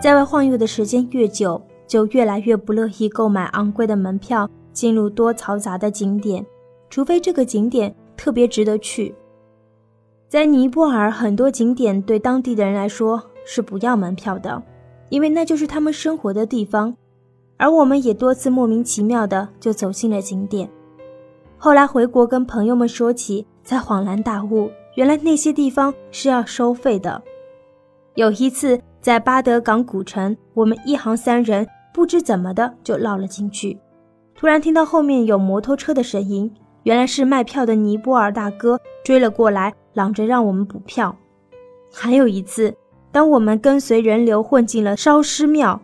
在外晃悠的时间越久，就越来越不乐意购买昂贵的门票进入多嘈杂的景点，除非这个景点特别值得去。在尼泊尔，很多景点对当地的人来说是不要门票的，因为那就是他们生活的地方。而我们也多次莫名其妙的就走进了景点。后来回国跟朋友们说起，才恍然大悟，原来那些地方是要收费的。有一次在巴德港古城，我们一行三人不知怎么的就绕了进去，突然听到后面有摩托车的声音，原来是卖票的尼泊尔大哥追了过来，嚷着让我们补票。还有一次，当我们跟随人流混进了烧尸庙。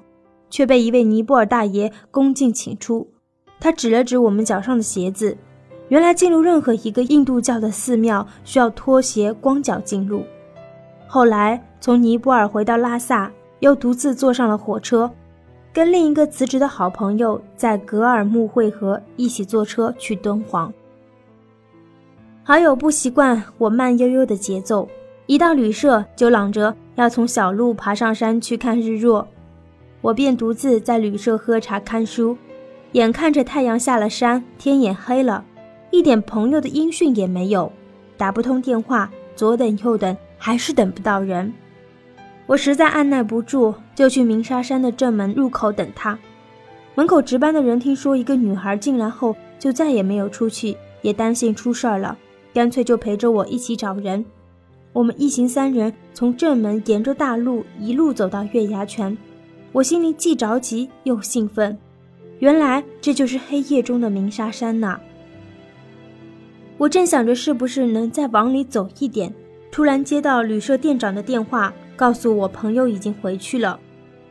却被一位尼泊尔大爷恭敬请出。他指了指我们脚上的鞋子，原来进入任何一个印度教的寺庙需要脱鞋光脚进入。后来从尼泊尔回到拉萨，又独自坐上了火车，跟另一个辞职的好朋友在格尔木汇合，一起坐车去敦煌。好友不习惯我慢悠悠的节奏，一到旅社就嚷着要从小路爬上山去看日落。我便独自在旅社喝茶看书，眼看着太阳下了山，天也黑了，一点朋友的音讯也没有，打不通电话，左等右等，还是等不到人。我实在按耐不住，就去鸣沙山的正门入口等他。门口值班的人听说一个女孩进来后就再也没有出去，也担心出事儿了，干脆就陪着我一起找人。我们一行三人从正门沿着大路一路走到月牙泉。我心里既着急又兴奋，原来这就是黑夜中的鸣沙山呐！我正想着是不是能再往里走一点，突然接到旅社店长的电话，告诉我朋友已经回去了。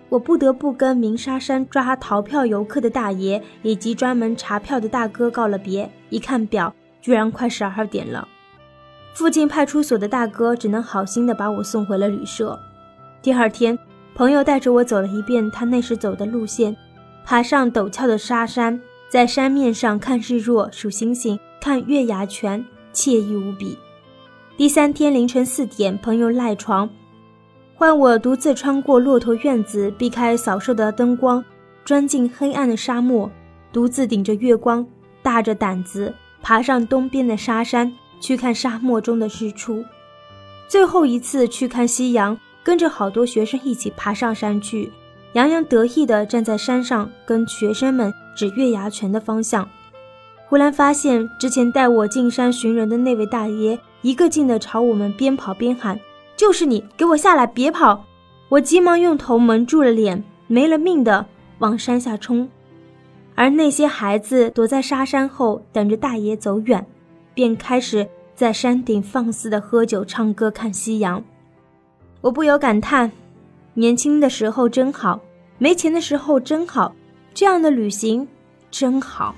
我不得不跟鸣沙山抓逃票游客的大爷以及专门查票的大哥告了别。一看表，居然快十二点了。附近派出所的大哥只能好心的把我送回了旅社。第二天。朋友带着我走了一遍他那时走的路线，爬上陡峭的沙山，在山面上看日落、数星星、看月牙泉，惬意无比。第三天凌晨四点，朋友赖床，换我独自穿过骆驼院子，避开扫射的灯光，钻进黑暗的沙漠，独自顶着月光，大着胆子爬上东边的沙山，去看沙漠中的日出。最后一次去看夕阳。跟着好多学生一起爬上山去，洋洋得意地站在山上，跟学生们指月牙泉的方向。忽然发现之前带我进山寻人的那位大爷，一个劲地朝我们边跑边喊：“就是你，给我下来，别跑！”我急忙用头蒙住了脸，没了命的往山下冲。而那些孩子躲在沙山后，等着大爷走远，便开始在山顶放肆的喝酒、唱歌、看夕阳。我不由感叹：年轻的时候真好，没钱的时候真好，这样的旅行真好。